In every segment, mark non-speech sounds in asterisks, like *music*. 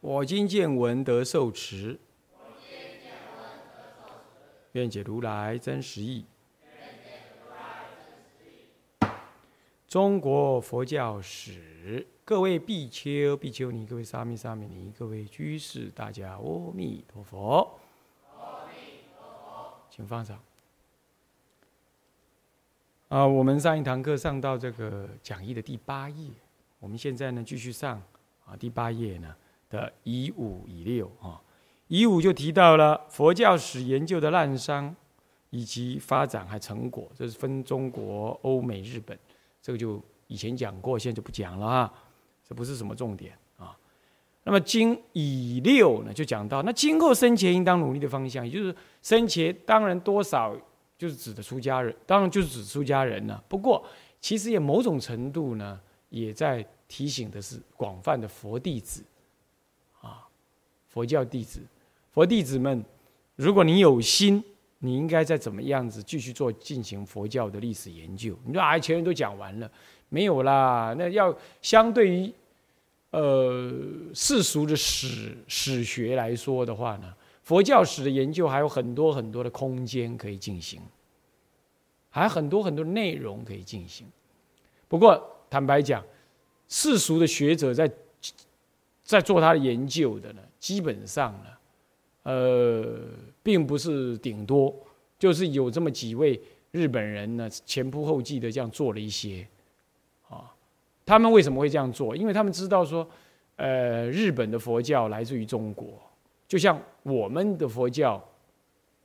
我今见闻得受持，愿解如来真实义。中国佛教史，各位比丘、比丘尼，各位沙弥、沙弥尼，各位居士，大家阿弥陀佛。阿弥陀佛，请放上。啊，我们上一堂课上到这个讲义的第八页，我们现在呢继续上啊第八页呢的乙五乙六啊，乙五就提到了佛教史研究的滥觞以及发展还成果，这是分中国、欧美、日本，这个就以前讲过，现在就不讲了啊，这不是什么重点啊。那么经乙六呢，就讲到那今后生前应当努力的方向，也就是生前当然多少。就是指的出家人，当然就是指出家人了。不过，其实也某种程度呢，也在提醒的是广泛的佛弟子，佛教弟子，佛弟子们，如果你有心，你应该在怎么样子继续做进行佛教的历史研究？你说啊，前人都讲完了，没有啦。那要相对于呃世俗的史史学来说的话呢？佛教史的研究还有很多很多的空间可以进行，还很多很多内容可以进行。不过坦白讲，世俗的学者在在做他的研究的呢，基本上呢，呃，并不是顶多，就是有这么几位日本人呢，前仆后继的这样做了一些。啊，他们为什么会这样做？因为他们知道说，呃，日本的佛教来自于中国。就像我们的佛教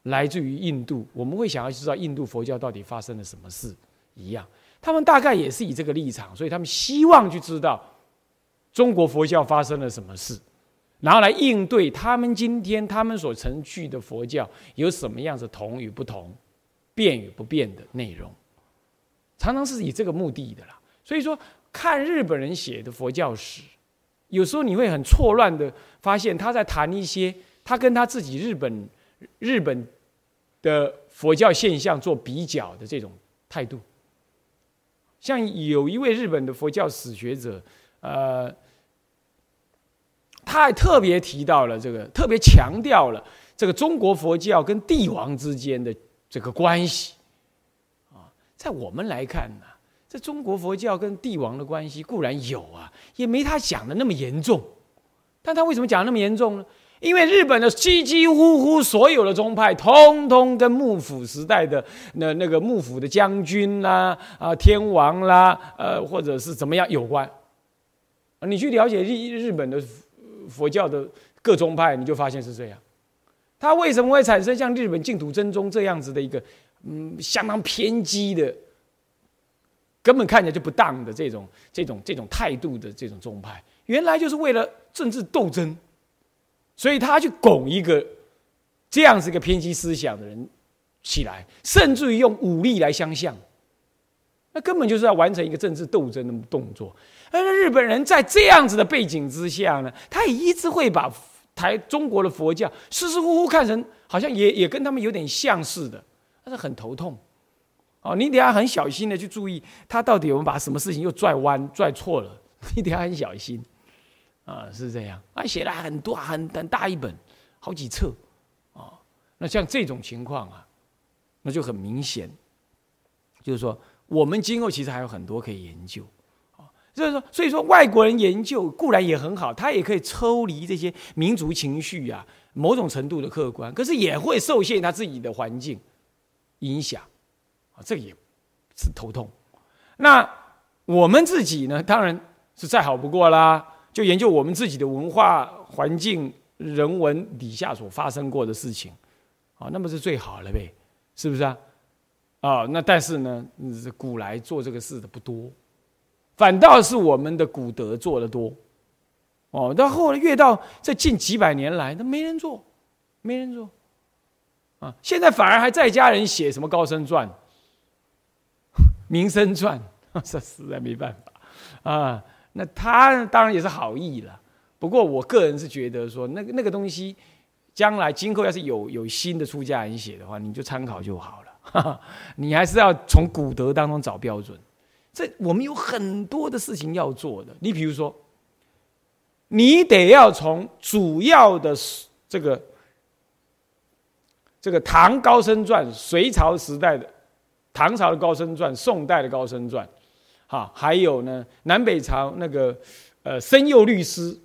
来自于印度，我们会想要知道印度佛教到底发生了什么事一样，他们大概也是以这个立场，所以他们希望去知道中国佛教发生了什么事，然后来应对他们今天他们所程序的佛教有什么样子同与不同、变与不变的内容，常常是以这个目的的啦。所以说，看日本人写的佛教史。有时候你会很错乱的发现，他在谈一些他跟他自己日本日本的佛教现象做比较的这种态度。像有一位日本的佛教史学者，呃，他还特别提到了这个，特别强调了这个中国佛教跟帝王之间的这个关系。啊，在我们来看呢。这中国佛教跟帝王的关系固然有啊，也没他讲的那么严重。但他为什么讲那么严重呢？因为日本的几几乎乎所有的宗派，通通跟幕府时代的那那个幕府的将军啦、啊天王啦、呃或者是怎么样有关。你去了解日日本的佛教的各宗派，你就发现是这样。他为什么会产生像日本净土真宗这样子的一个嗯相当偏激的？根本看起来就不当的这种、这种、这种态度的这种宗派，原来就是为了政治斗争，所以他去拱一个这样子一个偏激思想的人起来，甚至于用武力来相向，那根本就是要完成一个政治斗争的动作。而日本人在这样子的背景之下呢，他也一直会把台中国的佛教似似乎乎看成好像也也跟他们有点像似的，但是很头痛。哦，你得要很小心的去注意，他到底有没有把什么事情又拽弯、拽错了？你得要很小心，啊，是这样。啊，写了很多、很很大一本，好几册，啊，那像这种情况啊，那就很明显，就是说，我们今后其实还有很多可以研究，啊，所以说，所以说，外国人研究固然也很好，他也可以抽离这些民族情绪啊，某种程度的客观，可是也会受限他自己的环境影响。啊，这个也是头痛。那我们自己呢，当然是再好不过啦。就研究我们自己的文化环境、人文底下所发生过的事情，啊，那么是最好了呗，是不是啊？啊，那但是呢，古来做这个事的不多，反倒是我们的古德做的多。哦，到后来越到这近几百年来，那没人做，没人做，啊，现在反而还在家人写什么高僧传、*laughs* 名声传，*laughs* 这实在没办法啊。那他当然也是好意了，不过我个人是觉得说，那个那个东西，将来今后要是有有新的出家人写的话，你就参考就好了。哈 *laughs* 哈你还是要从古德当中找标准。这我们有很多的事情要做的，你比如说。你得要从主要的这个这个唐高僧传、隋朝时代的唐朝的高僧传、宋代的高僧传，哈，还有呢南北朝那个呃申佑律师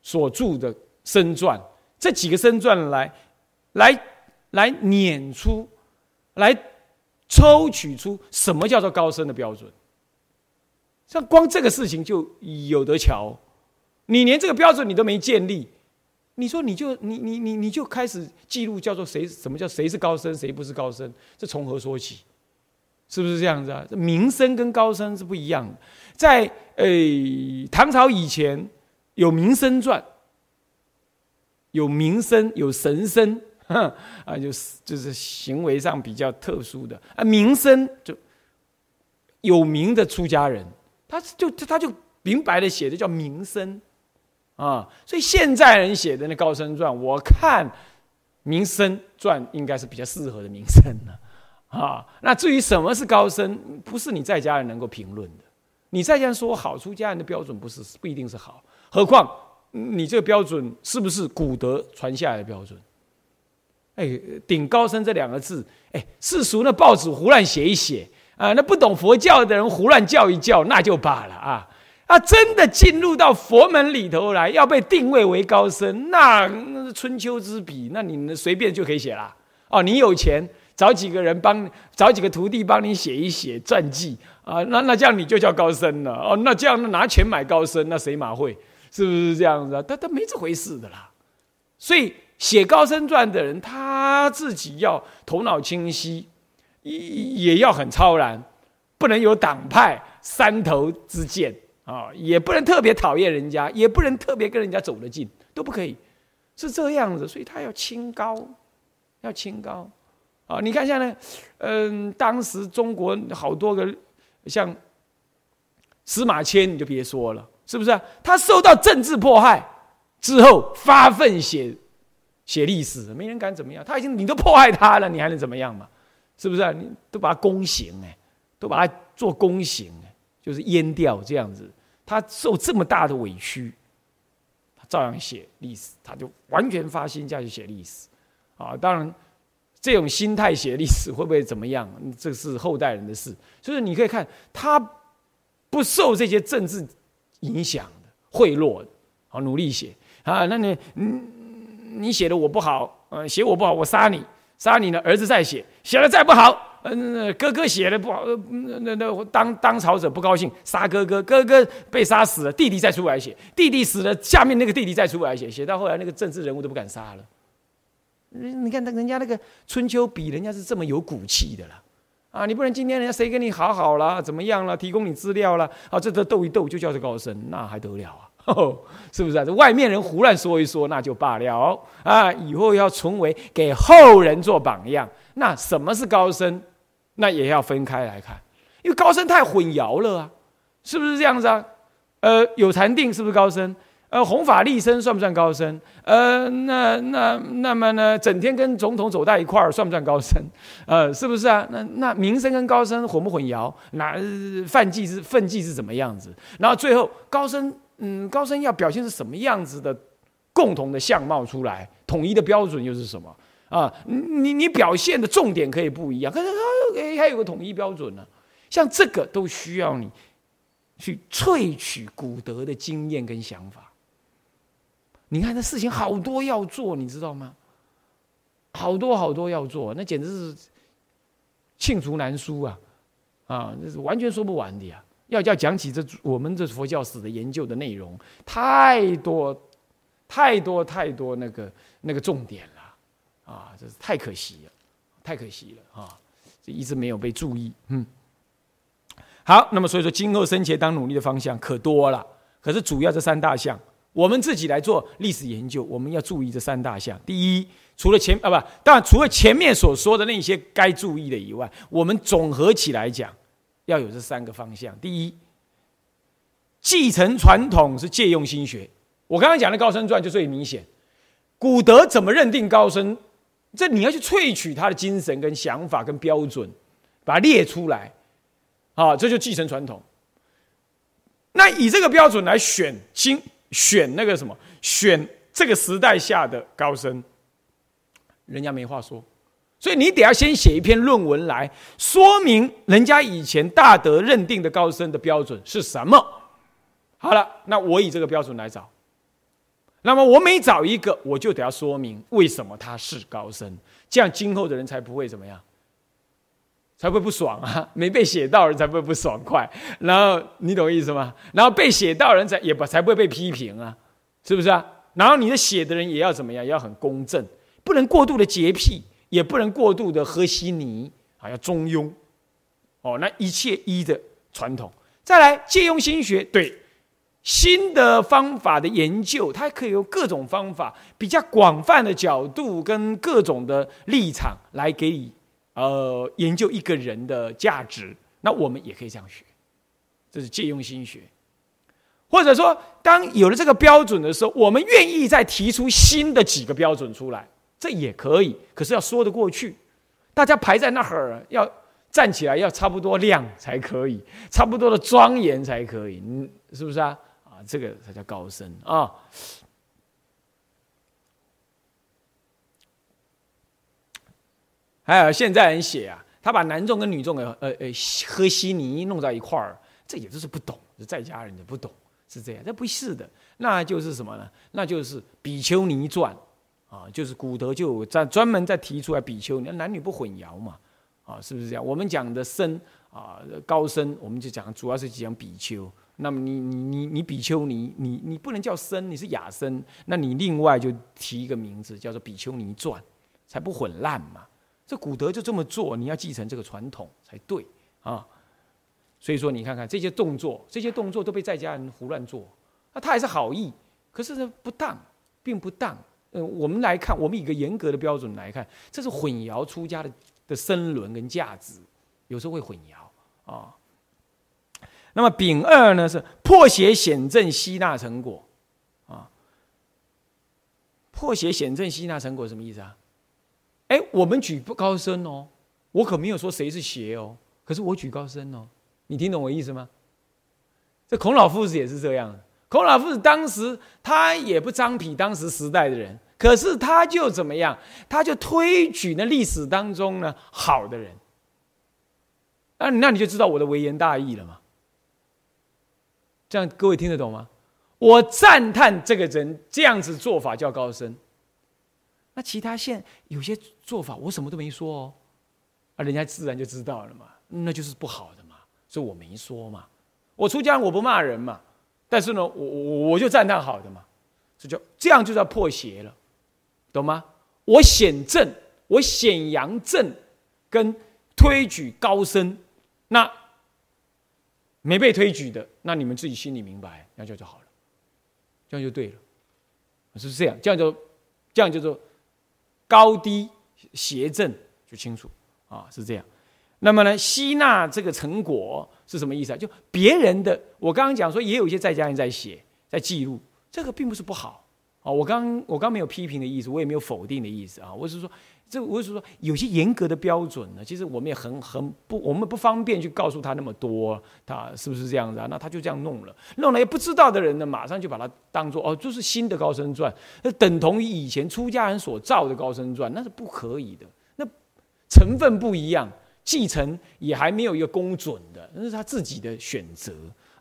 所著的僧传，这几个僧传来来来撵出来抽取出什么叫做高僧的标准，像光这个事情就有得瞧。你连这个标准你都没建立，你说你就你你你你就开始记录叫做谁什么叫谁是高僧谁不是高僧，这从何说起？是不是这样子啊？这名声跟高僧是不一样的。在呃唐朝以前有名声传，有名声有神僧，啊就是就是行为上比较特殊的啊名声就有名的出家人，他就他就明白的写的叫名声。啊，所以现在人写的那高僧传，我看名声传应该是比较适合的名声了。啊，那至于什么是高僧，不是你在家人能够评论的。你在家说好，出家人的标准不是不一定是好，何况你这个标准是不是古德传下来的标准？哎，顶高僧这两个字，哎，世俗的报纸胡乱写一写啊，那不懂佛教的人胡乱叫一叫，那就罢了啊。啊，真的进入到佛门里头来，要被定位为高僧，那那是春秋之笔，那你随便就可以写了。哦，你有钱，找几个人帮，找几个徒弟帮你写一写传记啊，那那这样你就叫高僧了。哦，那这样拿钱买高僧，那谁马会？是不是这样子啊？他他没这回事的啦。所以写高僧传的人，他自己要头脑清晰，也也要很超然，不能有党派三头之见。啊，也不能特别讨厌人家，也不能特别跟人家走得近，都不可以，是这样子。所以他要清高，要清高。啊，你看一下呢，嗯，当时中国好多个像司马迁，你就别说了，是不是？他受到政治迫害之后，发奋写写历史，没人敢怎么样。他已经你都迫害他了，你还能怎么样嘛？是不是啊？你都把他宫刑哎，都把他做宫刑哎，就是阉掉这样子。他受这么大的委屈，他照样写历史，他就完全发心下去写历史，啊，当然，这种心态写历史会不会怎么样？这是后代人的事。所以你可以看他不受这些政治影响的贿赂的，好努力写啊。那你你你写的我不好，呃，写我不好，我杀你，杀你呢，儿子再写，写的再不好。嗯，哥哥写的不好，那那当当朝者不高兴，杀哥哥，哥哥被杀死了，弟弟再出来写，弟弟死了，下面那个弟弟再出来写，写到后来那个政治人物都不敢杀了。你看，那人家那个春秋笔，人家是这么有骨气的了啊！你不能今天人家谁跟你好好了，怎么样了，提供你资料了，啊，这这斗一斗就叫做高深，那还得了啊？*laughs* 是不是啊？这外面人胡乱说一说，那就罢了啊！以后要成为给后人做榜样，那什么是高僧？那也要分开来看，因为高僧太混淆了啊，是不是这样子啊？呃，有禅定是不是高僧？呃，弘法利生算不算高僧？呃，那那那么呢，整天跟总统走在一块儿算不算高僧？呃，是不是啊？那那名声跟高僧混不混淆？那犯忌是犯忌是怎么样子？然后最后高僧，嗯，高僧要表现是什么样子的共同的相貌出来？统一的标准又是什么？啊，你你表现的重点可以不一样，可是它还有个统一标准呢。像这个都需要你去萃取古德的经验跟想法。你看这事情好多要做，你知道吗？好多好多要做，那简直是罄竹难书啊！啊，这是完全说不完的呀。要要讲起这我们这佛教史的研究的内容，太多太多太多那个那个重点。啊，这是太可惜了，太可惜了啊！这一直没有被注意。嗯，好，那么所以说，今后生前当努力的方向可多了。可是主要这三大项，我们自己来做历史研究，我们要注意这三大项。第一，除了前啊不，当然除了前面所说的那些该注意的以外，我们总合起来讲，要有这三个方向。第一，继承传统是借用心学。我刚刚讲的高僧传就最明显。古德怎么认定高僧？这你要去萃取他的精神跟想法跟标准，把它列出来，啊，这就继承传统。那以这个标准来选新。选那个什么，选这个时代下的高僧，人家没话说，所以你得要先写一篇论文来说明人家以前大德认定的高僧的标准是什么。好了，那我以这个标准来找，那么我每找一个，我就得要说明为什么他是高僧，这样今后的人才不会怎么样。才会不爽啊！*laughs* 没被写到人才会不爽快。然后你懂意思吗？然后被写到人才也不才不会被批评啊，是不是啊？然后你的写的人也要怎么样？要很公正，不能过度的洁癖，也不能过度的和稀泥啊，要中庸。哦，那一切依的传统。再来借用心学，对新的方法的研究，它可以用各种方法，比较广泛的角度跟各种的立场来给你。呃，研究一个人的价值，那我们也可以这样学，这是借用心学。或者说，当有了这个标准的时候，我们愿意再提出新的几个标准出来，这也可以。可是要说得过去，大家排在那儿，要站起来，要差不多亮才可以，差不多的庄严才可以，嗯，是不是啊？啊，这个才叫高深啊。还有现在人写啊，他把男众跟女众呃呃喝稀泥弄在一块儿，这也就是不懂，是在家人的不懂，是这样。这不是的，那就是什么呢？那就是比丘尼传啊，就是古德就在专门在提出来比丘尼男女不混淆嘛，啊，是不是这样？我们讲的僧啊高僧，我们就讲主要是讲比丘。那么你你你你比丘尼，你你不能叫僧，你是雅僧，那你另外就提一个名字叫做比丘尼传，才不混乱嘛。这古德就这么做，你要继承这个传统才对啊。所以说，你看看这些动作，这些动作都被在家人胡乱做，那他还是好意，可是呢不当，并不当。嗯，我们来看，我们以一个严格的标准来看，这是混淆出家的的身伦跟价值，有时候会混淆啊。那么丙二呢是破邪显正吸纳成果啊。破邪显正吸纳成果什么意思啊？哎，我们举不高僧哦，我可没有说谁是邪哦，可是我举高僧哦，你听懂我意思吗？这孔老夫子也是这样，孔老夫子当时他也不张皮当时时代的人，可是他就怎么样，他就推举那历史当中呢好的人，那那你就知道我的微言大义了嘛？这样各位听得懂吗？我赞叹这个人这样子做法叫高僧。那其他县有些做法，我什么都没说哦，啊，人家自然就知道了嘛，那就是不好的嘛，所以我没说嘛。我出家我不骂人嘛，但是呢，我我我就赞叹好的嘛，这就这样就叫破邪了，懂吗？我显正，我显扬正，跟推举高僧，那没被推举的，那你们自己心里明白，那就就好了，这样就对了，是这样，这样就这样就做。高低邪正就清楚啊，是这样。那么呢，吸纳这个成果是什么意思啊？就别人的，我刚刚讲说，也有一些在家人在写，在记录，这个并不是不好啊。我刚我刚没有批评的意思，我也没有否定的意思啊。我是说。这我是说，有些严格的标准呢，其实我们也很很不，我们不方便去告诉他那么多，他是不是这样子啊？那他就这样弄了，弄了也不知道的人呢，马上就把它当做哦，就是新的高僧传，那等同于以前出家人所造的高僧传，那是不可以的，那成分不一样，继承也还没有一个公准的，那是他自己的选择。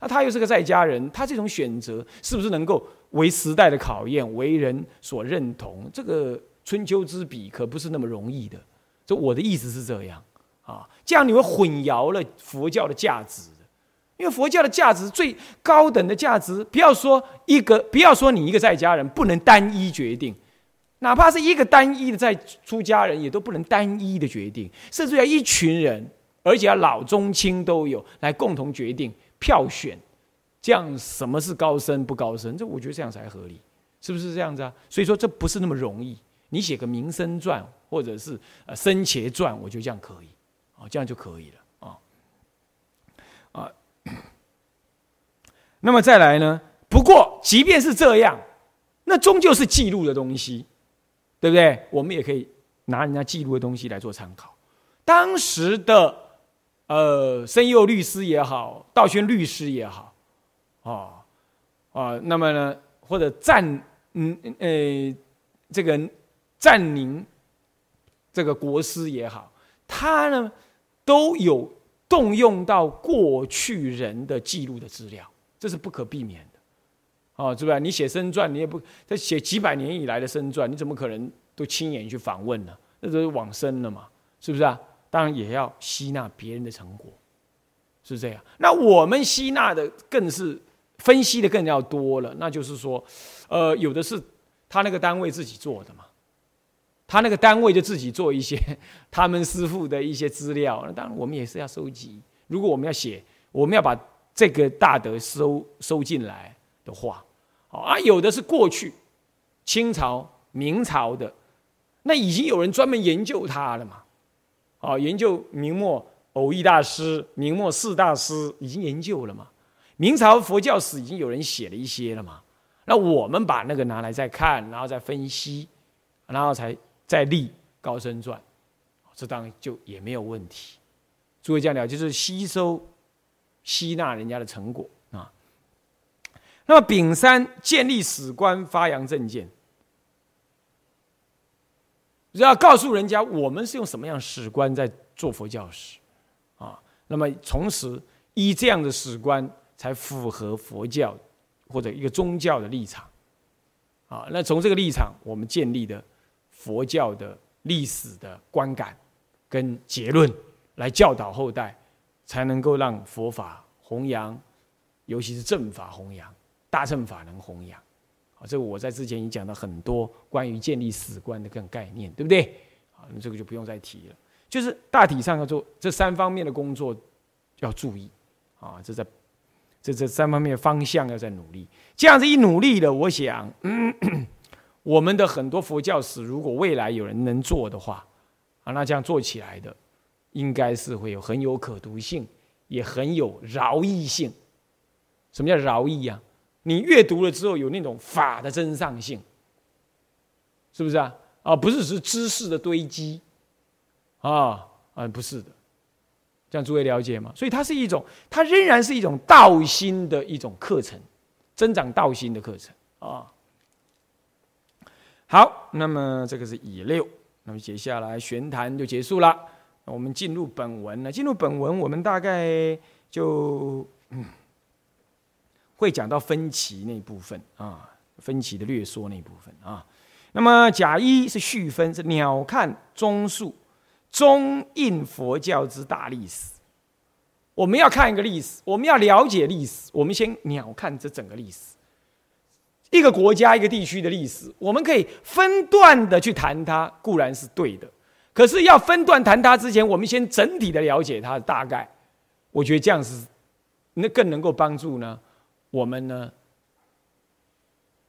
那他又是个在家人，他这种选择是不是能够为时代的考验，为人所认同？这个。春秋之笔可不是那么容易的，就我的意思是这样啊，这样你会混淆了佛教的价值因为佛教的价值最高等的价值，不要说一个，不要说你一个在家人不能单一决定，哪怕是一个单一的在出家人，也都不能单一的决定，甚至要一群人，而且要老中青都有来共同决定票选这样什么是高深不高深？这我觉得这样才合理，是不是这样子啊？所以说这不是那么容易。你写个名生传或者是呃生前传，我觉得这样可以，啊，这样就可以了啊啊。*coughs* 那么再来呢？不过即便是这样，那终究是记录的东西，对不对？我们也可以拿人家记录的东西来做参考。当时的呃申佑律师也好，道宣律师也好，啊啊，那么呢，或者占嗯呃这个。占领这个国师也好，他呢都有动用到过去人的记录的资料，这是不可避免的，哦，是吧？你写生传，你也不他写几百年以来的生传，你怎么可能都亲眼去访问呢？那都是往生了嘛，是不是啊？当然也要吸纳别人的成果，是这样。那我们吸纳的更是分析的更要多了，那就是说，呃，有的是他那个单位自己做的嘛。他那个单位就自己做一些 *laughs* 他们师傅的一些资料，那当然我们也是要收集。如果我们要写，我们要把这个大德收收进来的话，好啊，有的是过去清朝、明朝的，那已经有人专门研究它了嘛？啊，研究明末偶益大师、明末四大师已经研究了嘛？明朝佛教史已经有人写了一些了嘛？那我们把那个拿来再看，然后再分析，然后才。再立高僧传，这当然就也没有问题。诸位讲了，就是吸收、吸纳人家的成果啊。那么丙三建立史观，发扬正见，要告诉人家我们是用什么样史观在做佛教史啊。那么从此依这样的史观，才符合佛教或者一个宗教的立场啊。那从这个立场，我们建立的。佛教的历史的观感跟结论来教导后代，才能够让佛法弘扬，尤其是正法弘扬，大乘法能弘扬。这个我在之前已经讲了很多关于建立史观的更概念，对不对？啊，那这个就不用再提了。就是大体上要做这三方面的工作，要注意啊，这在这这三方面方向要在努力。这样子一努力了，我想。我们的很多佛教史，如果未来有人能做的话，啊，那这样做起来的，应该是会有很有可读性，也很有饶益性。什么叫饶益呀？你阅读了之后有那种法的真上性，是不是啊？啊，不是是知识的堆积，啊啊，不是的。这样诸位了解吗？所以它是一种，它仍然是一种道心的一种课程，增长道心的课程啊。好，那么这个是乙六，那么接下来玄谈就结束了。我们进入本文了。进入本文，我们大概就嗯会讲到分歧那部分啊，分歧的略说那部分啊。那么甲一是续分，是鸟瞰中述中印佛教之大历史。我们要看一个历史，我们要了解历史，我们先鸟瞰这整个历史。一个国家、一个地区的历史，我们可以分段的去谈它，固然是对的。可是要分段谈它之前，我们先整体的了解它的大概。我觉得这样是，那更能够帮助呢，我们呢，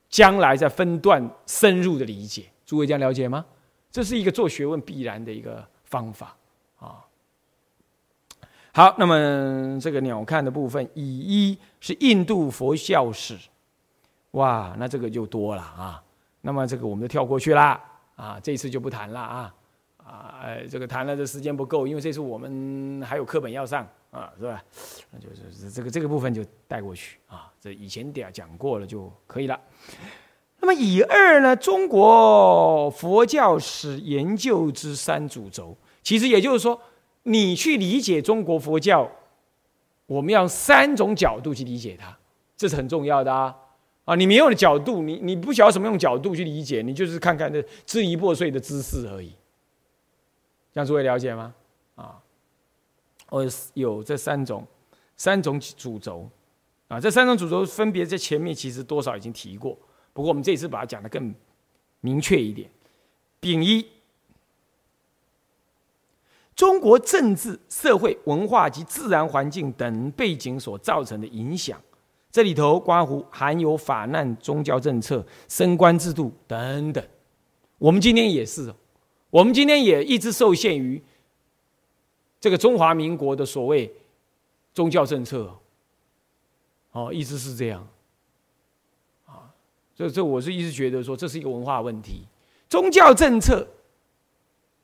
将来在分段深入的理解。诸位这样了解吗？这是一个做学问必然的一个方法啊。好，那么这个鸟瞰的部分，以一是印度佛教史。哇，那这个就多了啊！那么这个我们就跳过去啦，啊，这次就不谈了啊，啊，这个谈了这时间不够，因为这次我们还有课本要上啊，是吧？那就是这个这个部分就带过去啊，这以前点讲过了就可以了。那么以二呢，中国佛教史研究之三主轴，其实也就是说，你去理解中国佛教，我们要三种角度去理解它，这是很重要的啊。啊，你没有的角度，你你不晓得什么用角度去理解，你就是看看这支离破碎的姿势而已。这样诸位了解吗？啊，我有这三种三种主轴，啊，这三种主轴分别在前面其实多少已经提过，不过我们这次把它讲的更明确一点。丙一，中国政治、社会、文化及自然环境等背景所造成的影响。这里头关乎含有法难宗教政策、升官制度等等。我们今天也是，我们今天也一直受限于这个中华民国的所谓宗教政策。哦，一直是这样。啊，这这我是一直觉得说这是一个文化问题，宗教政策。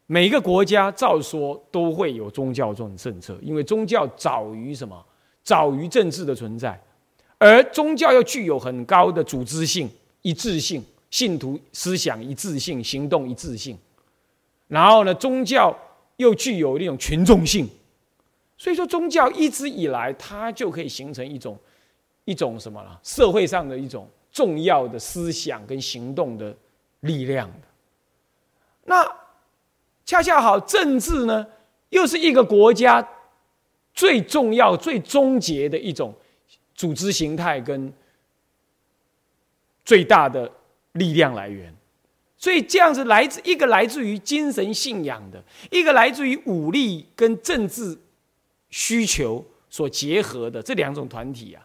每个国家照说都会有宗教这种政策，因为宗教早于什么？早于政治的存在，而宗教又具有很高的组织性、一致性，信徒思想一致性、行动一致性。然后呢，宗教又具有那种群众性，所以说宗教一直以来它就可以形成一种一种什么了？社会上的一种重要的思想跟行动的力量的。那。恰恰好，政治呢，又是一个国家最重要、最终结的一种组织形态跟最大的力量来源。所以，这样子来自一个来自于精神信仰的，一个来自于武力跟政治需求所结合的这两种团体啊，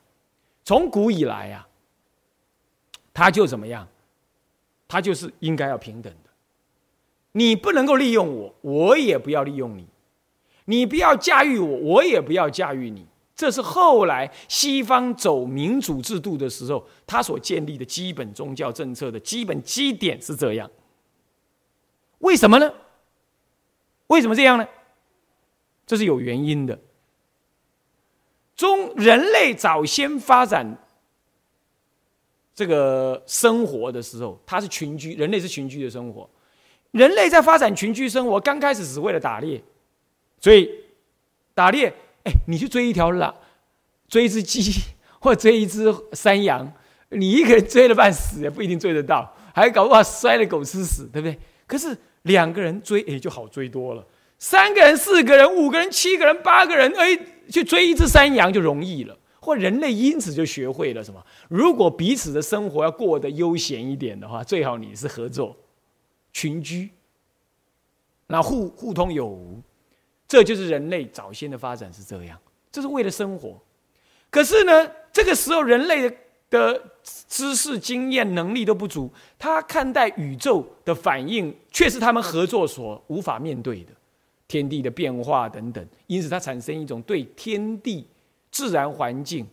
从古以来啊，他就怎么样？他就是应该要平等的。你不能够利用我，我也不要利用你；你不要驾驭我，我也不要驾驭你。这是后来西方走民主制度的时候，他所建立的基本宗教政策的基本基点是这样。为什么呢？为什么这样呢？这是有原因的。中人类早先发展这个生活的时候，它是群居，人类是群居的生活。人类在发展群居生活，刚开始只为了打猎，所以打猎，哎，你去追一条狼，追一只鸡，或追一只山羊，你一个人追了半死也不一定追得到，还搞不好摔了狗吃屎，对不对？可是两个人追，哎，就好追多了；三个人、四个人、五个人、七个人、八个人，哎，去追一只山羊就容易了。或人类因此就学会了什么？如果彼此的生活要过得悠闲一点的话，最好你是合作。群居，那互互通有无，这就是人类早先的发展是这样，这是为了生活。可是呢，这个时候人类的知识、经验、能力都不足，他看待宇宙的反应却是他们合作所无法面对的，天地的变化等等，因此他产生一种对天地自然环境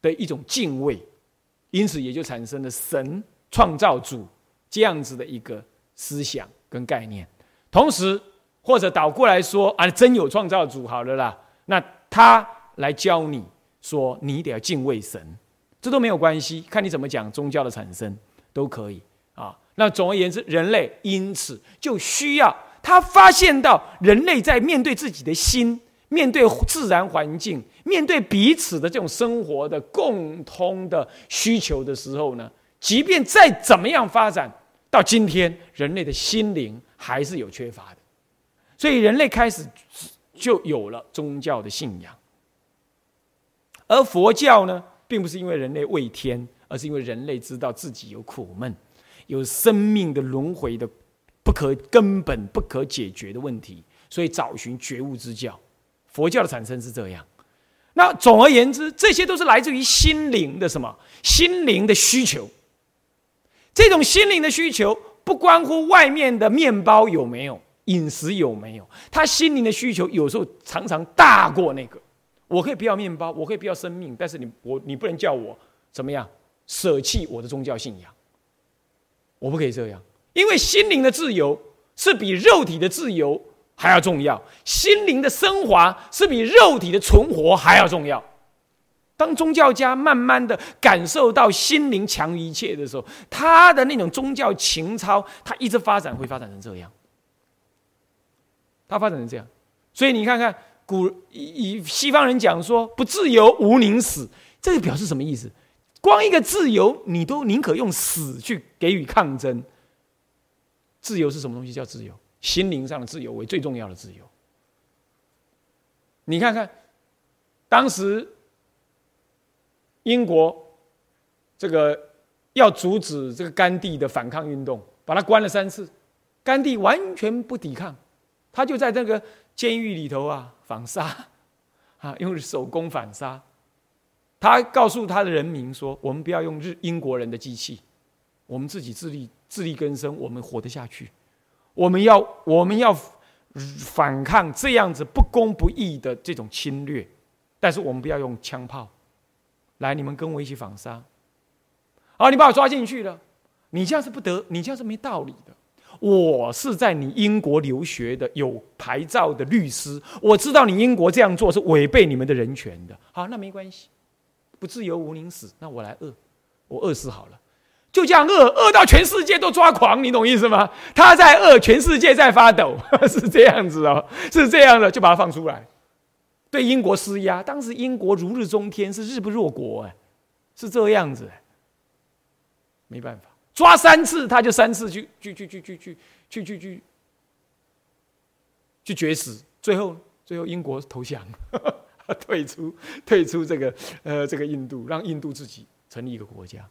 的一种敬畏，因此也就产生了神创造主这样子的一个。思想跟概念，同时或者倒过来说啊，真有创造主好了啦，那他来教你说，你得要敬畏神，这都没有关系，看你怎么讲宗教的产生都可以啊。那总而言之，人类因此就需要他发现到人类在面对自己的心、面对自然环境、面对彼此的这种生活的共通的需求的时候呢，即便再怎么样发展。到今天，人类的心灵还是有缺乏的，所以人类开始就有了宗教的信仰。而佛教呢，并不是因为人类畏天，而是因为人类知道自己有苦闷，有生命的轮回的不可根本不可解决的问题，所以找寻觉悟之教。佛教的产生是这样。那总而言之，这些都是来自于心灵的什么？心灵的需求。这种心灵的需求不关乎外面的面包有没有饮食有没有，他心灵的需求有时候常常大过那个。我可以不要面包，我可以不要生命，但是你我你不能叫我怎么样舍弃我的宗教信仰。我不可以这样，因为心灵的自由是比肉体的自由还要重要，心灵的升华是比肉体的存活还要重要。当宗教家慢慢的感受到心灵强于一切的时候，他的那种宗教情操，他一直发展会发展成这样。他发展成这样，所以你看看古以西方人讲说不自由无宁死，这个表示什么意思？光一个自由，你都宁可用死去给予抗争。自由是什么东西？叫自由，心灵上的自由为最重要的自由。你看看当时。英国这个要阻止这个甘地的反抗运动，把他关了三次，甘地完全不抵抗，他就在这个监狱里头啊反杀，*laughs* 啊用手工反杀，他告诉他的人民说：“我们不要用日英国人的机器，我们自己自力自力更生，我们活得下去。我们要我们要反抗这样子不公不义的这种侵略，但是我们不要用枪炮。来，你们跟我一起反杀。好，你把我抓进去了，你这样是不得，你这样是没道理的。我是在你英国留学的有牌照的律师，我知道你英国这样做是违背你们的人权的。好，那没关系。”不自由无宁死，那我来饿，我饿死好了，就这样饿，饿到全世界都抓狂，你懂意思吗？他在饿，全世界在发抖，*laughs* 是这样子哦，是这样的，就把他放出来，对英国施压。当时英国如日中天，是日不落国，哎，是这样子，没办法，抓三次他就三次去去去去去去去去去去绝食，最后最后英国投降。*laughs* 退出，退出这个，呃，这个印度，让印度自己成立一个国家。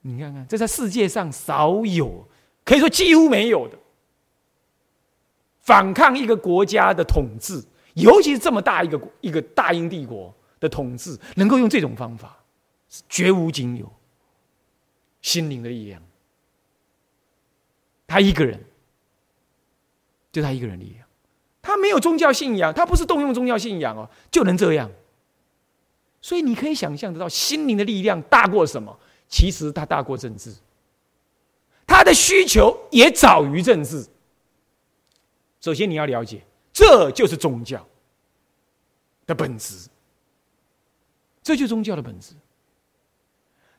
你看看，这在世界上少有，可以说几乎没有的，反抗一个国家的统治，尤其是这么大一个一个大英帝国的统治，能够用这种方法，绝无仅有。心灵的力量，他一个人，就他一个人力量。他没有宗教信仰，他不是动用宗教信仰哦，就能这样。所以你可以想象得到，心灵的力量大过什么？其实它大过政治，他的需求也早于政治。首先你要了解，这就是宗教的本质，这就是宗教的本质。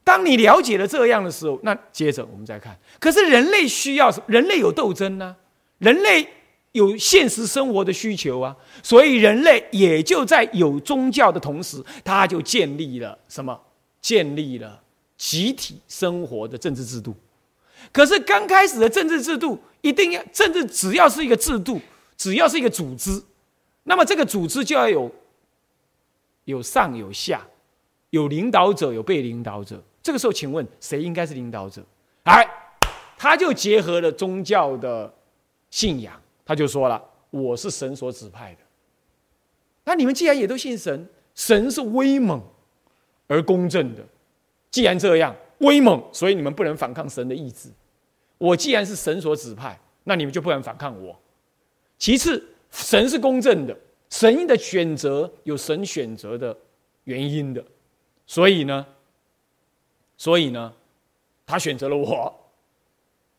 当你了解了这样的时候，那接着我们再看。可是人类需要什？人类有斗争呢？人类。有现实生活的需求啊，所以人类也就在有宗教的同时，他就建立了什么？建立了集体生活的政治制度。可是刚开始的政治制度，一定要政治只要是一个制度，只要是一个组织，那么这个组织就要有有上有下，有领导者，有被领导者。这个时候，请问谁应该是领导者？哎，他就结合了宗教的信仰。他就说了：“我是神所指派的。那你们既然也都信神，神是威猛而公正的。既然这样威猛，所以你们不能反抗神的意志。我既然是神所指派，那你们就不能反抗我。其次，神是公正的，神的选择有神选择的原因的。所以呢，所以呢，他选择了我。”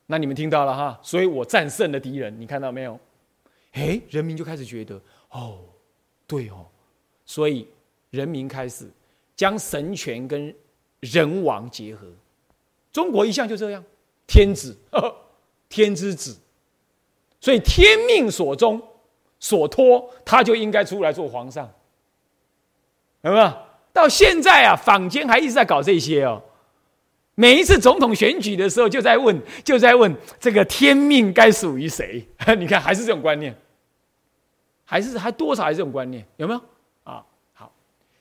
那你们听到了哈，所以我战胜了敌人，你看到没有？哎，人民就开始觉得，哦，对哦，所以人民开始将神权跟人王结合。中国一向就这样，天子，*laughs* 天之子，所以天命所中所托，他就应该出来做皇上，有没有？到现在啊，坊间还一直在搞这些哦。每一次总统选举的时候，就在问，就在问这个天命该属于谁？*laughs* 你看，还是这种观念，还是还多少还是这种观念，有没有？啊，好，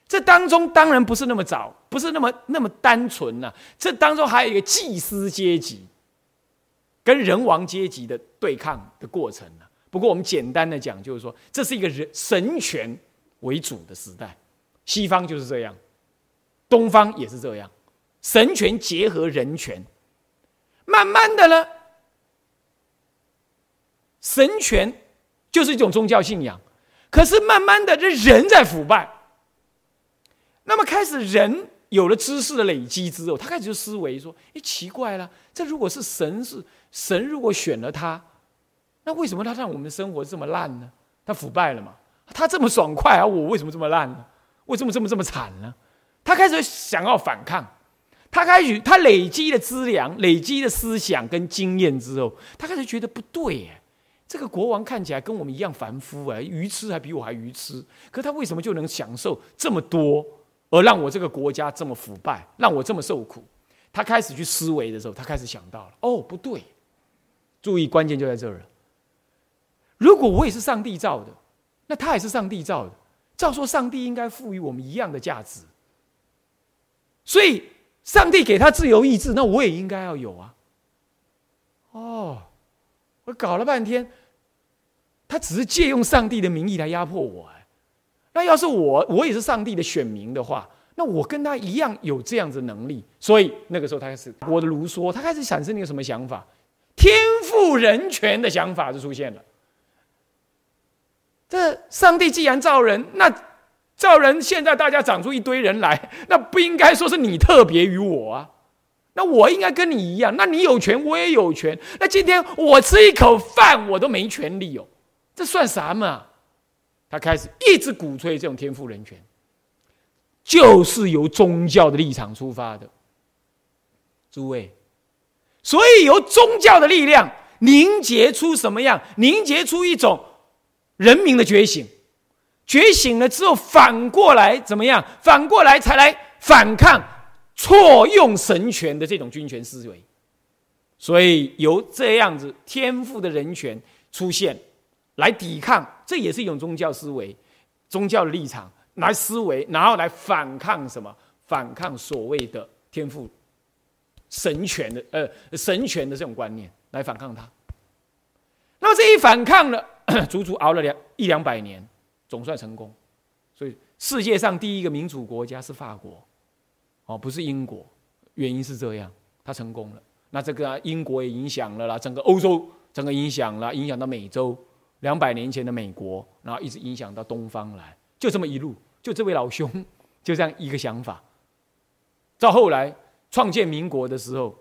这当中当然不是那么早，不是那么那么单纯呐。这当中还有一个祭司阶级跟人王阶级的对抗的过程呢。不过我们简单的讲，就是说，这是一个人神权为主的时代，西方就是这样，东方也是这样。神权结合人权，慢慢的呢，神权就是一种宗教信仰。可是慢慢的，这人在腐败。那么开始人有了知识的累积之后，他开始就思维说：“哎，奇怪了，这如果是神是神，如果选了他，那为什么他让我们的生活这么烂呢？他腐败了嘛？他这么爽快啊，我为什么这么烂呢？为什么这么这么惨呢？他开始想要反抗。”他开始，他累积的资粮、累积的思想跟经验之后，他开始觉得不对哎，这个国王看起来跟我们一样凡夫哎，愚痴还比我还愚痴，可他为什么就能享受这么多，而让我这个国家这么腐败，让我这么受苦？他开始去思维的时候，他开始想到了，哦，不对，注意关键就在这儿了。如果我也是上帝造的，那他也是上帝造的，照说上帝应该赋予我们一样的价值，所以。上帝给他自由意志，那我也应该要有啊。哦，我搞了半天，他只是借用上帝的名义来压迫我，哎，那要是我，我也是上帝的选民的话，那我跟他一样有这样子能力。所以那个时候，他开始我的卢梭，他开始产生一个什么想法？天赋人权的想法就出现了。这上帝既然造人，那造人现在大家长出一堆人来，*laughs* 那不应该说是你特别于我啊？那我应该跟你一样，那你有权，我也有权。那今天我吃一口饭，我都没权利哦，这算什么？他开始一直鼓吹这种天赋人权，就是由宗教的立场出发的，诸位。所以由宗教的力量凝结出什么样？凝结出一种人民的觉醒，觉醒了之后，反过来怎么样？反过来才来反抗错用神权的这种军权思维。所以由这样子天赋的人权出现。来抵抗，这也是一种宗教思维、宗教立场来思维，然后来反抗什么？反抗所谓的天赋、神权的呃神权的这种观念，来反抗它。那么这一反抗呢，*coughs* 足足熬了两一两百年，总算成功。所以世界上第一个民主国家是法国，哦，不是英国。原因是这样，他成功了。那这个英国也影响了啦，整个欧洲，整个影响了，影响到美洲。两百年前的美国，然后一直影响到东方来，就这么一路，就这位老兄，就这样一个想法。到后来创建民国的时候，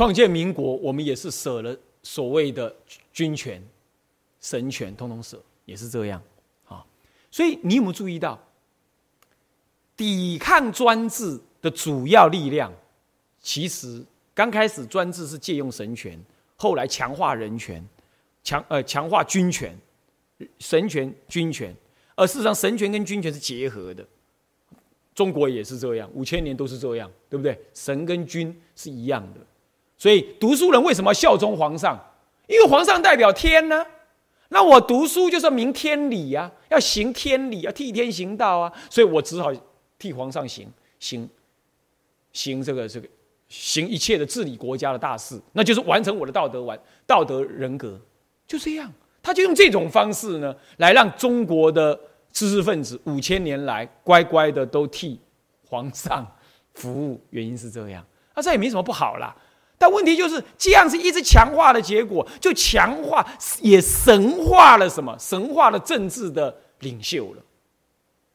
创建民国，我们也是舍了所谓的军权、神权，通通舍，也是这样啊。所以你有没有注意到？抵抗专制的主要力量，其实刚开始专制是借用神权，后来强化人权，强呃强化军权，神权军权，而事实上神权跟军权是结合的。中国也是这样，五千年都是这样，对不对？神跟军是一样的，所以读书人为什么效忠皇上？因为皇上代表天呢，那我读书就是明天理呀，要行天理，要替天行道啊，所以我只好。替皇上行行行这个这个行一切的治理国家的大事，那就是完成我的道德完道德人格，就这样，他就用这种方式呢，来让中国的知识分子五千年来乖乖的都替皇上服务。原因是这样，那这也没什么不好啦。但问题就是这样是一直强化的结果，就强化也神化了什么？神化了政治的领袖了。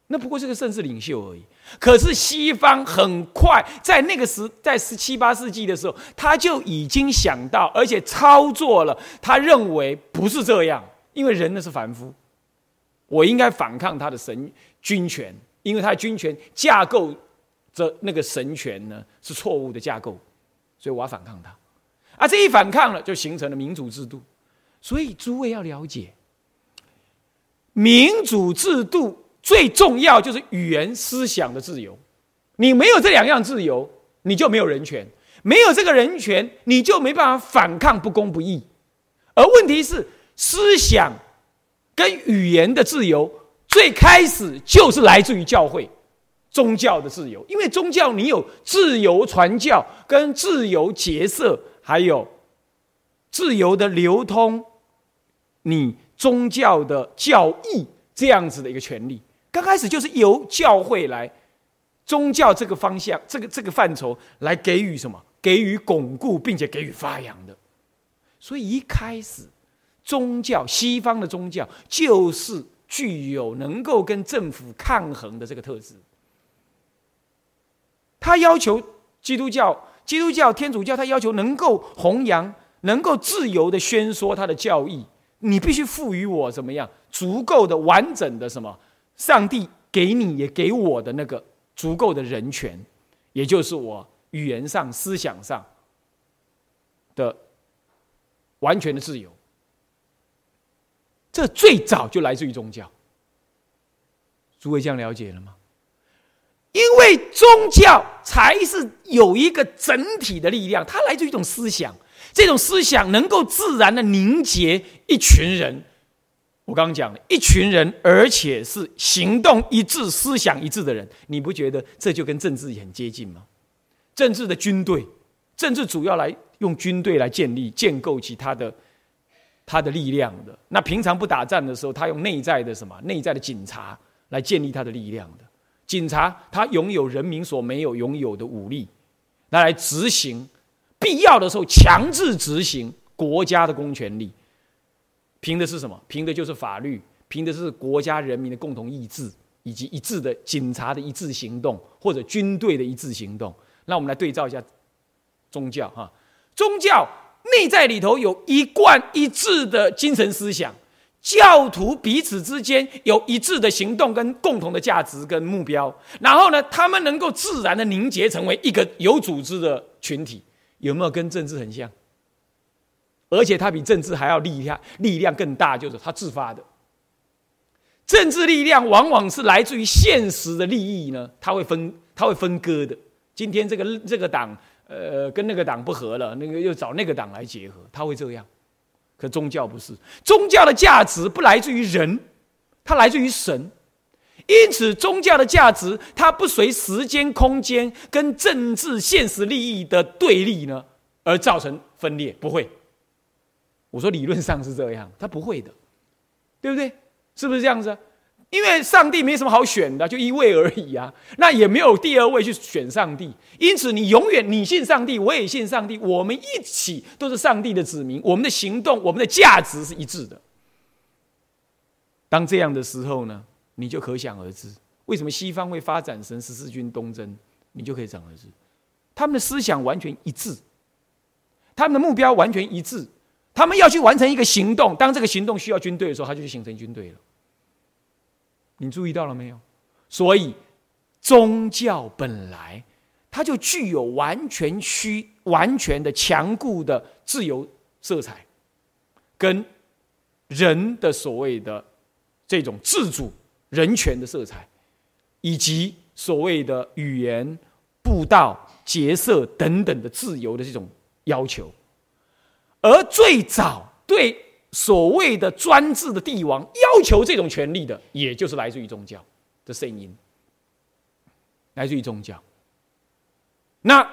那不过是个政治领袖而已。可是西方很快在那个时，在十七八世纪的时候，他就已经想到，而且操作了。他认为不是这样，因为人呢是凡夫，我应该反抗他的神军权，因为他的军权架构着那个神权呢是错误的架构，所以我要反抗他。啊，这一反抗了，就形成了民主制度。所以诸位要了解，民主制度。最重要就是语言思想的自由，你没有这两样自由，你就没有人权；没有这个人权，你就没办法反抗不公不义。而问题是，思想跟语言的自由，最开始就是来自于教会、宗教的自由，因为宗教你有自由传教、跟自由结社，还有自由的流通你宗教的教义这样子的一个权利。刚开始就是由教会来，宗教这个方向，这个这个范畴来给予什么？给予巩固，并且给予发扬的。所以一开始，宗教西方的宗教就是具有能够跟政府抗衡的这个特质。他要求基督教、基督教、天主教，他要求能够弘扬、能够自由的宣说他的教义。你必须赋予我怎么样足够的完整的什么？上帝给你也给我的那个足够的人权，也就是我语言上、思想上的完全的自由。这最早就来自于宗教。诸位这样了解了吗？因为宗教才是有一个整体的力量，它来自于一种思想，这种思想能够自然的凝结一群人。我刚刚讲了一群人，而且是行动一致、思想一致的人，你不觉得这就跟政治很接近吗？政治的军队政治主要来用军队来建立、建构起他的他的力量的。那平常不打仗的时候，他用内在的什么？内在的警察来建立他的力量的。警察他拥有人民所没有拥有的武力，拿来执行必要的时候强制执行国家的公权力。凭的是什么？凭的就是法律，凭的是国家人民的共同意志，以及一致的警察的一致行动，或者军队的一致行动。那我们来对照一下宗教哈，宗教内在里头有一贯一致的精神思想，教徒彼此之间有一致的行动跟共同的价值跟目标，然后呢，他们能够自然的凝结成为一个有组织的群体，有没有跟政治很像？而且它比政治还要力量力量更大，就是它自发的。政治力量往往是来自于现实的利益呢，它会分它会分割的。今天这个这个党呃跟那个党不合了，那个又找那个党来结合，它会这样。可宗教不是，宗教的价值不来自于人，它来自于神。因此，宗教的价值它不随时间、空间跟政治现实利益的对立呢而造成分裂，不会。我说理论上是这样，它不会的，对不对？是不是这样子？因为上帝没什么好选的，就一位而已啊，那也没有第二位去选上帝。因此，你永远你信上帝，我也信上帝，我们一起都是上帝的子民，我们的行动、我们的价值是一致的。当这样的时候呢，你就可想而知，为什么西方会发展成十字军东征，你就可以想而知，他们的思想完全一致，他们的目标完全一致。他们要去完成一个行动，当这个行动需要军队的时候，他就去形成军队了。你注意到了没有？所以宗教本来它就具有完全需、完全的强固的自由色彩，跟人的所谓的这种自主人权的色彩，以及所谓的语言、布道、结社等等的自由的这种要求。而最早对所谓的专制的帝王要求这种权利的，也就是来自于宗教的声音，来自于宗教。那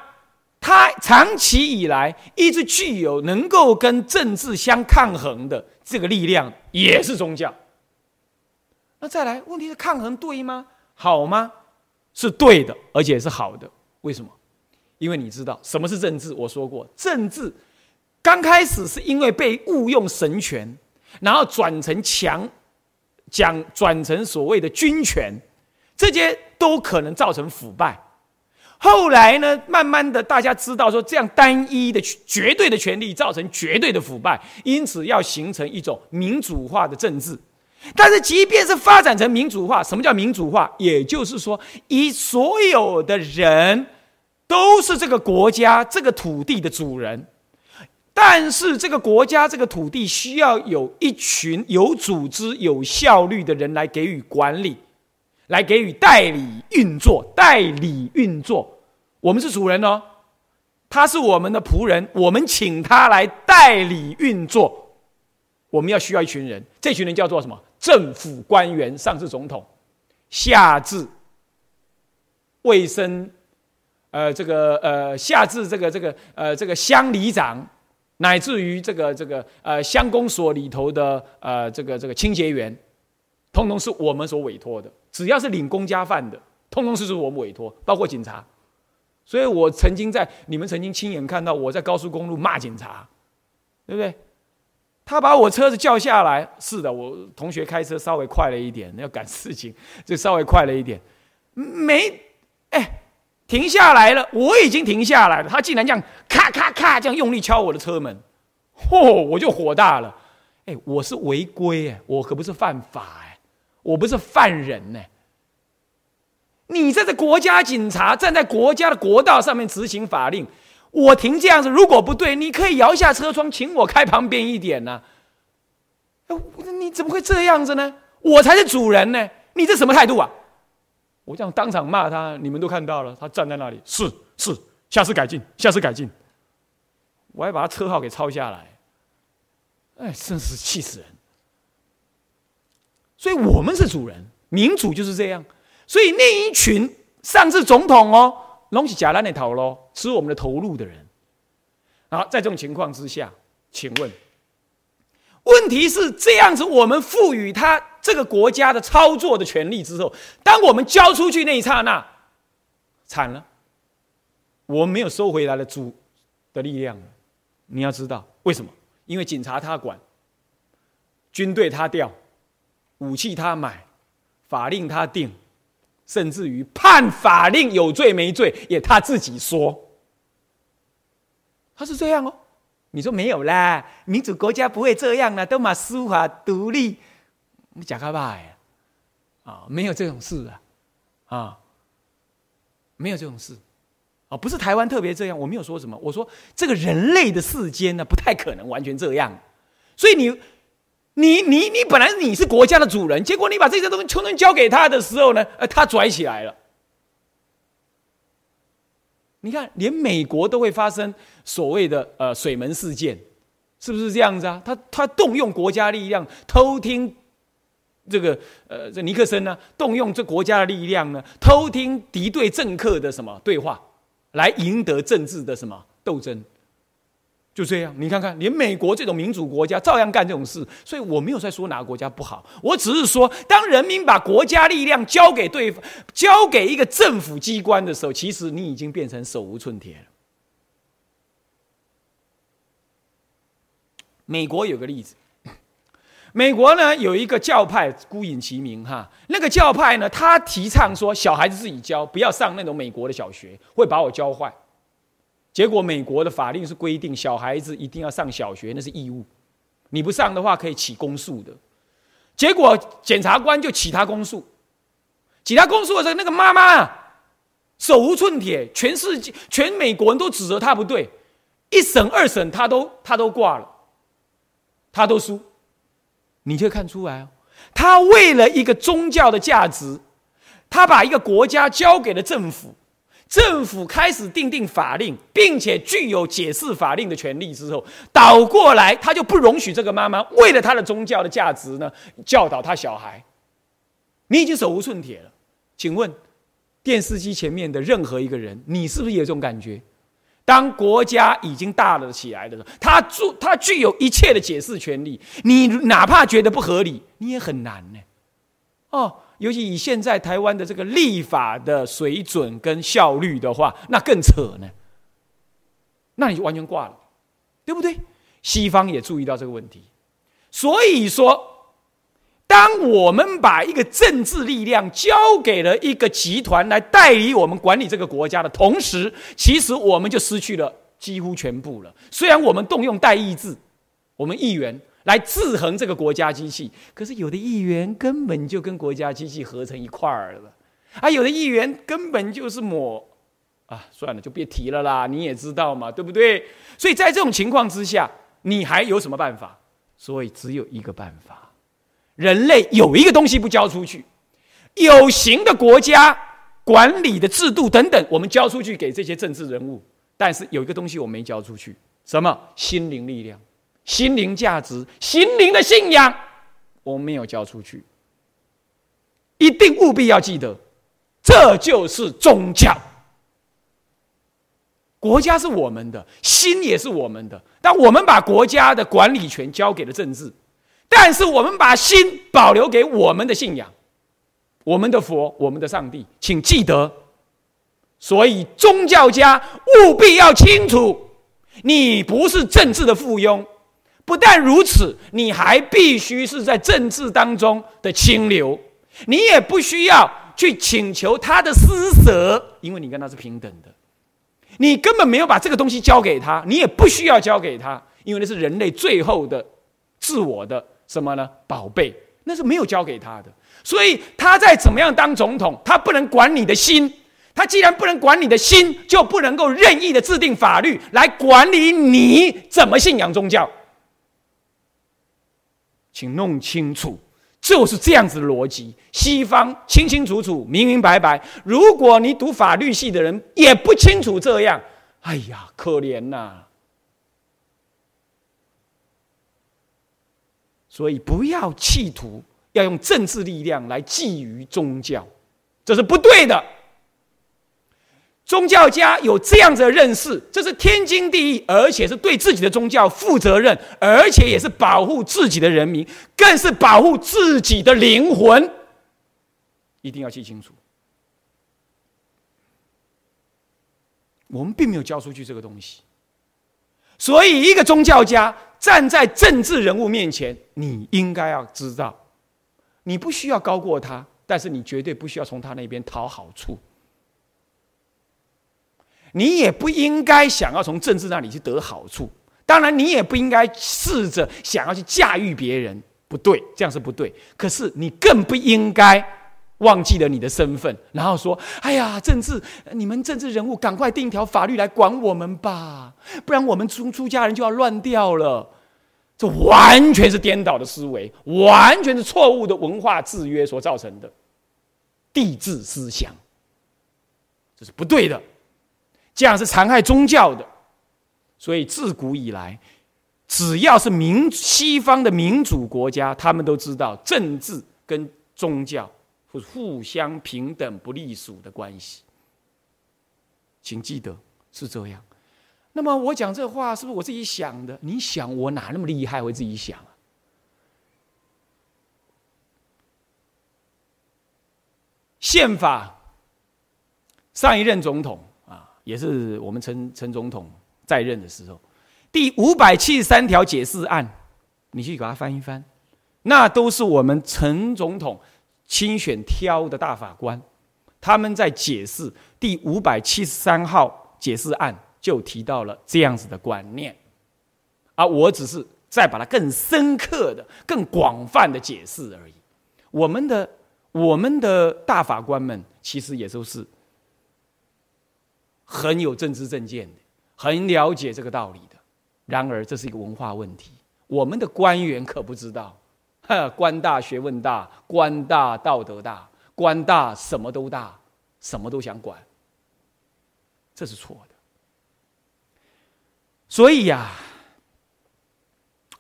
他长期以来一直具有能够跟政治相抗衡的这个力量，也是宗教。那再来，问题是抗衡对吗？好吗？是对的，而且是好的。为什么？因为你知道什么是政治？我说过，政治。刚开始是因为被误用神权，然后转成强，讲转成所谓的军权，这些都可能造成腐败。后来呢，慢慢的大家知道说，这样单一的绝对的权利造成绝对的腐败，因此要形成一种民主化的政治。但是，即便是发展成民主化，什么叫民主化？也就是说，以所有的人都是这个国家、这个土地的主人。但是这个国家、这个土地需要有一群有组织、有效率的人来给予管理，来给予代理运作、代理运作。我们是主人哦，他是我们的仆人，我们请他来代理运作。我们要需要一群人，这群人叫做什么？政府官员，上至总统，下至卫生，呃，这个呃，下至这个这个呃，这个乡里长。乃至于这个这个呃乡公所里头的呃这个这个清洁员，通通是我们所委托的。只要是领公家饭的，通通是是我们委托，包括警察。所以我曾经在你们曾经亲眼看到我在高速公路骂警察，对不对？他把我车子叫下来，是的，我同学开车稍微快了一点，要赶事情，就稍微快了一点，没哎。停下来了，我已经停下来了，他竟然这样咔咔咔这样用力敲我的车门，嚯，我就火大了。哎，我是违规哎，我可不是犯法哎，我不是犯人呢。你在这国家警察站在国家的国道上面执行法令，我停这样子，如果不对，你可以摇下车窗，请我开旁边一点呢。你怎么会这样子呢？我才是主人呢，你这什么态度啊？我这样当场骂他，你们都看到了，他站在那里，是是，下次改进，下次改进。我还把他车号给抄下来，哎，真是气死人。所以我们是主人，民主就是这样。所以那一群上至总统哦，拢是假烂的头喽，吃我们的头路的人，好，在这种情况之下，请问，问题是这样子，我们赋予他这个国家的操作的权利之后，当我们交出去那一刹那，惨了，我们没有收回来的主的力量。你要知道为什么？因为警察他管，军队他调，武器他买，法令他定，甚至于判法令有罪没罪也他自己说。他是这样哦，你说没有啦？民主国家不会这样啦，都嘛司法独立，你假开吧呀？啊，没有这种事啊，啊，没有这种事，啊，不是台湾特别这样，我没有说什么，我说这个人类的世间呢，不太可能完全这样，所以你，你，你，你本来你是国家的主人，结果你把这些东西全都交给他的时候呢，呃，他拽起来了。你看，连美国都会发生所谓的呃水门事件，是不是这样子啊？他他动用国家力量偷听这个呃这尼克森呢，动用这国家的力量呢，偷听敌对政客的什么对话，来赢得政治的什么斗争。就这样，你看看，连美国这种民主国家照样干这种事，所以我没有在说哪个国家不好，我只是说，当人民把国家力量交给对方，交给一个政府机关的时候，其实你已经变成手无寸铁了。美国有个例子，美国呢有一个教派孤影其名哈，那个教派呢，他提倡说小孩子自己教，不要上那种美国的小学，会把我教坏。结果，美国的法令是规定小孩子一定要上小学，那是义务。你不上的话，可以起公诉的。结果，检察官就起他公诉。起他公诉的时候，那个妈妈，手无寸铁，全世界、全美国人都指责他不对。一审、二审，他都他都挂了，他都输。你就看出来哦，他为了一个宗教的价值，他把一个国家交给了政府。政府开始定定法令，并且具有解释法令的权利之后，倒过来他就不容许这个妈妈为了他的宗教的价值呢教导他小孩。你已经手无寸铁了，请问电视机前面的任何一个人，你是不是也有这种感觉？当国家已经大了起来的时候，他具他具有一切的解释权利，你哪怕觉得不合理，你也很难呢。哦。尤其以现在台湾的这个立法的水准跟效率的话，那更扯呢。那你就完全挂了，对不对？西方也注意到这个问题，所以说，当我们把一个政治力量交给了一个集团来代理我们管理这个国家的同时，其实我们就失去了几乎全部了。虽然我们动用代议制，我们议员。来制衡这个国家机器，可是有的议员根本就跟国家机器合成一块儿了，啊，有的议员根本就是抹，啊，算了，就别提了啦，你也知道嘛，对不对？所以在这种情况之下，你还有什么办法？所以只有一个办法，人类有一个东西不交出去，有形的国家管理的制度等等，我们交出去给这些政治人物，但是有一个东西我没交出去，什么？心灵力量。心灵价值、心灵的信仰，我没有交出去，一定务必要记得，这就是宗教。国家是我们的，心也是我们的，但我们把国家的管理权交给了政治，但是我们把心保留给我们的信仰，我们的佛，我们的上帝，请记得。所以宗教家务必要清楚，你不是政治的附庸。不但如此，你还必须是在政治当中的清流，你也不需要去请求他的施舍，因为你跟他是平等的，你根本没有把这个东西交给他，你也不需要交给他，因为那是人类最后的自我的什么呢？宝贝，那是没有交给他的，所以他在怎么样当总统，他不能管你的心，他既然不能管你的心，就不能够任意的制定法律来管理你怎么信仰宗教。请弄清楚，就是这样子的逻辑。西方清清楚楚、明明白白。如果你读法律系的人也不清楚这样，哎呀，可怜呐！所以不要企图要用政治力量来觊觎宗教，这是不对的。宗教家有这样子的认识，这是天经地义，而且是对自己的宗教负责任，而且也是保护自己的人民，更是保护自己的灵魂。一定要记清楚，我们并没有交出去这个东西。所以，一个宗教家站在政治人物面前，你应该要知道，你不需要高过他，但是你绝对不需要从他那边讨好处。你也不应该想要从政治那里去得好处，当然，你也不应该试着想要去驾驭别人，不对，这样是不对。可是，你更不应该忘记了你的身份，然后说：“哎呀，政治，你们政治人物赶快定一条法律来管我们吧，不然我们出出家人就要乱掉了。”这完全是颠倒的思维，完全是错误的文化制约所造成的帝制思想，这是不对的。这样是残害宗教的，所以自古以来，只要是民西方的民主国家，他们都知道政治跟宗教是互相平等不隶属的关系。请记得是这样。那么我讲这话是不是我自己想的？你想我哪那么厉害会自己想啊？宪法上一任总统啊。也是我们陈陈总统在任的时候，第五百七十三条解释案，你去给他翻一翻，那都是我们陈总统亲选挑的大法官，他们在解释第五百七十三号解释案，就提到了这样子的观念，而我只是再把它更深刻的、更广泛的解释而已。我们的我们的大法官们其实也都是。很有政治正见的，很了解这个道理的。然而，这是一个文化问题。我们的官员可不知道，*laughs* 官大学问大，官大道德大，官大什么都大，什么都想管，这是错的。所以呀，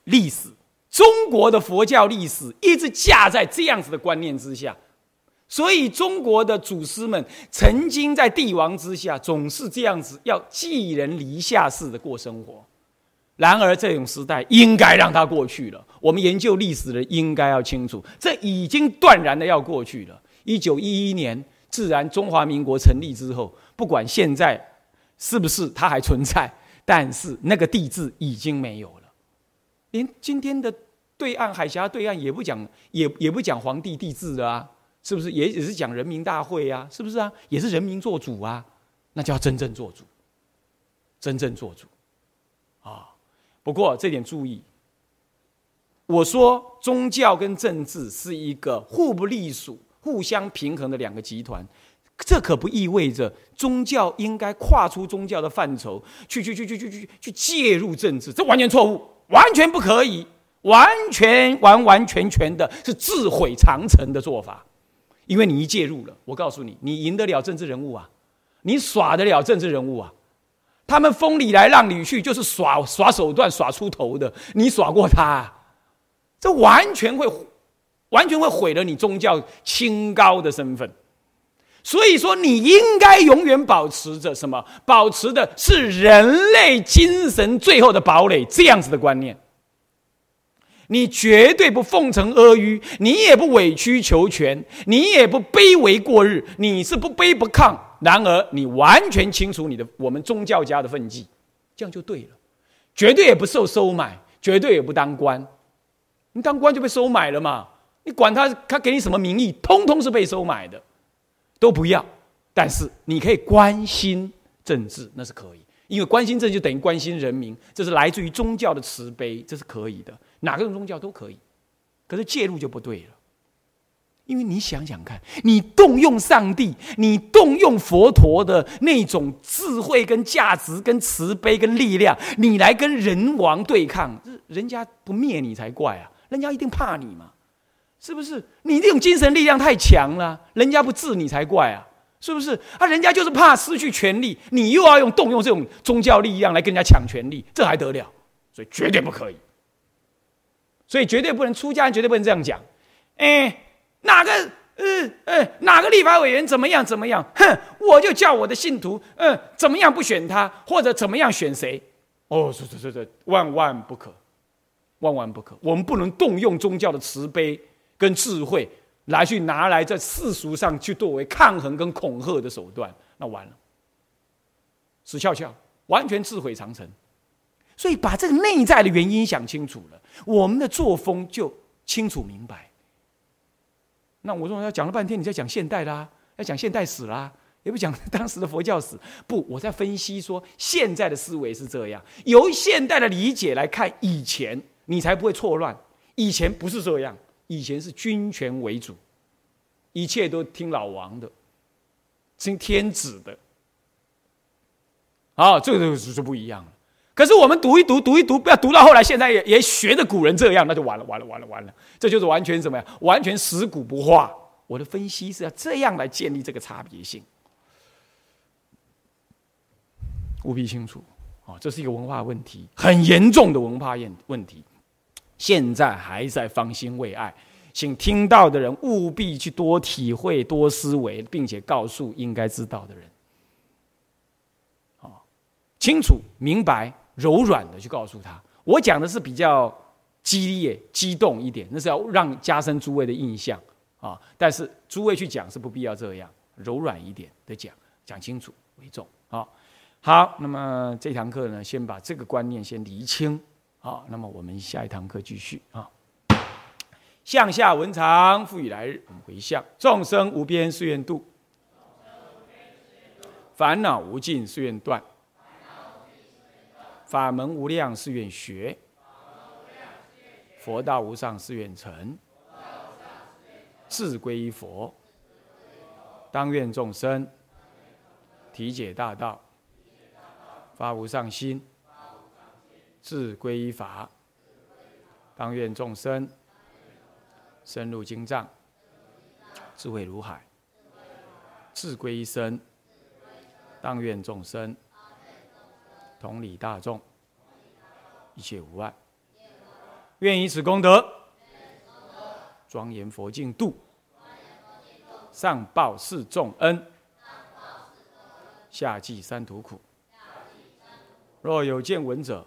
历史，中国的佛教历史一直架在这样子的观念之下。所以，中国的祖师们曾经在帝王之下，总是这样子，要寄人篱下式的过生活。然而，这种时代应该让它过去了。我们研究历史的应该要清楚，这已经断然的要过去了。一九一一年，自然中华民国成立之后，不管现在是不是它还存在，但是那个帝制已经没有了。连今天的对岸海峡对岸也不讲，也也不讲皇帝帝制了啊。是不是也只是讲人民大会啊？是不是啊？也是人民做主啊？那叫真正做主，真正做主啊！不过这点注意，我说宗教跟政治是一个互不隶属、互相平衡的两个集团，这可不意味着宗教应该跨出宗教的范畴去去去去去去去介入政治，这完全错误，完全不可以，完全完完全全的是自毁长城的做法。因为你一介入了，我告诉你，你赢得了政治人物啊，你耍得了政治人物啊，他们风里来浪里去，就是耍耍手段、耍出头的。你耍过他，这完全会，完全会毁了你宗教清高的身份。所以说，你应该永远保持着什么？保持的是人类精神最后的堡垒，这样子的观念。你绝对不奉承阿谀，你也不委曲求全，你也不卑微过日，你是不卑不亢。然而，你完全清楚你的我们宗教家的分际，这样就对了。绝对也不受收买，绝对也不当官。你当官就被收买了嘛？你管他他给你什么名义，通通是被收买的，都不要。但是你可以关心政治，那是可以，因为关心政治就等于关心人民，这是来自于宗教的慈悲，这是可以的。哪个宗教都可以，可是介入就不对了，因为你想想看，你动用上帝，你动用佛陀的那种智慧、跟价值、跟慈悲、跟力量，你来跟人王对抗，人家不灭你才怪啊！人家一定怕你嘛，是不是？你这种精神力量太强了，人家不治你才怪啊！是不是？啊，人家就是怕失去权力，你又要用动用这种宗教力量来跟人家抢权力，这还得了？所以绝对不可以。所以绝对不能出家人绝对不能这样讲，哎，哪个呃呃，哪个立法委员怎么样怎么样？哼，我就叫我的信徒，嗯，怎么样不选他，或者怎么样选谁？哦，是是是是，万万不可，万万不可。我们不能动用宗教的慈悲跟智慧来去拿来在世俗上去作为抗衡跟恐吓的手段，那完了，死翘翘，完全自毁长城。所以把这个内在的原因想清楚了，我们的作风就清楚明白。那我说要讲了半天，你在讲现代啦，要讲现代史啦，也不讲当时的佛教史。不，我在分析说现在的思维是这样，由现代的理解来看以前，你才不会错乱。以前不是这样，以前是君权为主，一切都听老王的，听天子的。啊，这个就是不一样了。可是我们读一读，读一读，不要读到后来，现在也也学的古人这样，那就完了，完了，完了，完了。这就是完全什么呀？完全死古不化。我的分析是要这样来建立这个差别性，务必清楚啊！这是一个文化问题，很严重的文化问问题。现在还在方兴未艾，请听到的人务必去多体会、多思维，并且告诉应该知道的人，好，清楚明白。柔软的去告诉他，我讲的是比较激烈、激动一点，那是要让加深诸位的印象啊。但是诸位去讲是不必要这样，柔软一点的讲，讲清楚为重啊。好，那么这堂课呢，先把这个观念先厘清好。那么我们下一堂课继续啊。向下文长，复以来日，我们回向众生无边誓愿度，烦恼无尽誓愿断。法门无量誓愿学，佛道无上誓愿成，自归依佛，当愿众生体解大道，发无上心，自归依法，当愿众生深入经藏，智慧如海，自归一生，当愿众生。同理大众，一切无碍。愿以此功德，庄严佛净土，上报四重恩，下济三途苦。若有见闻者，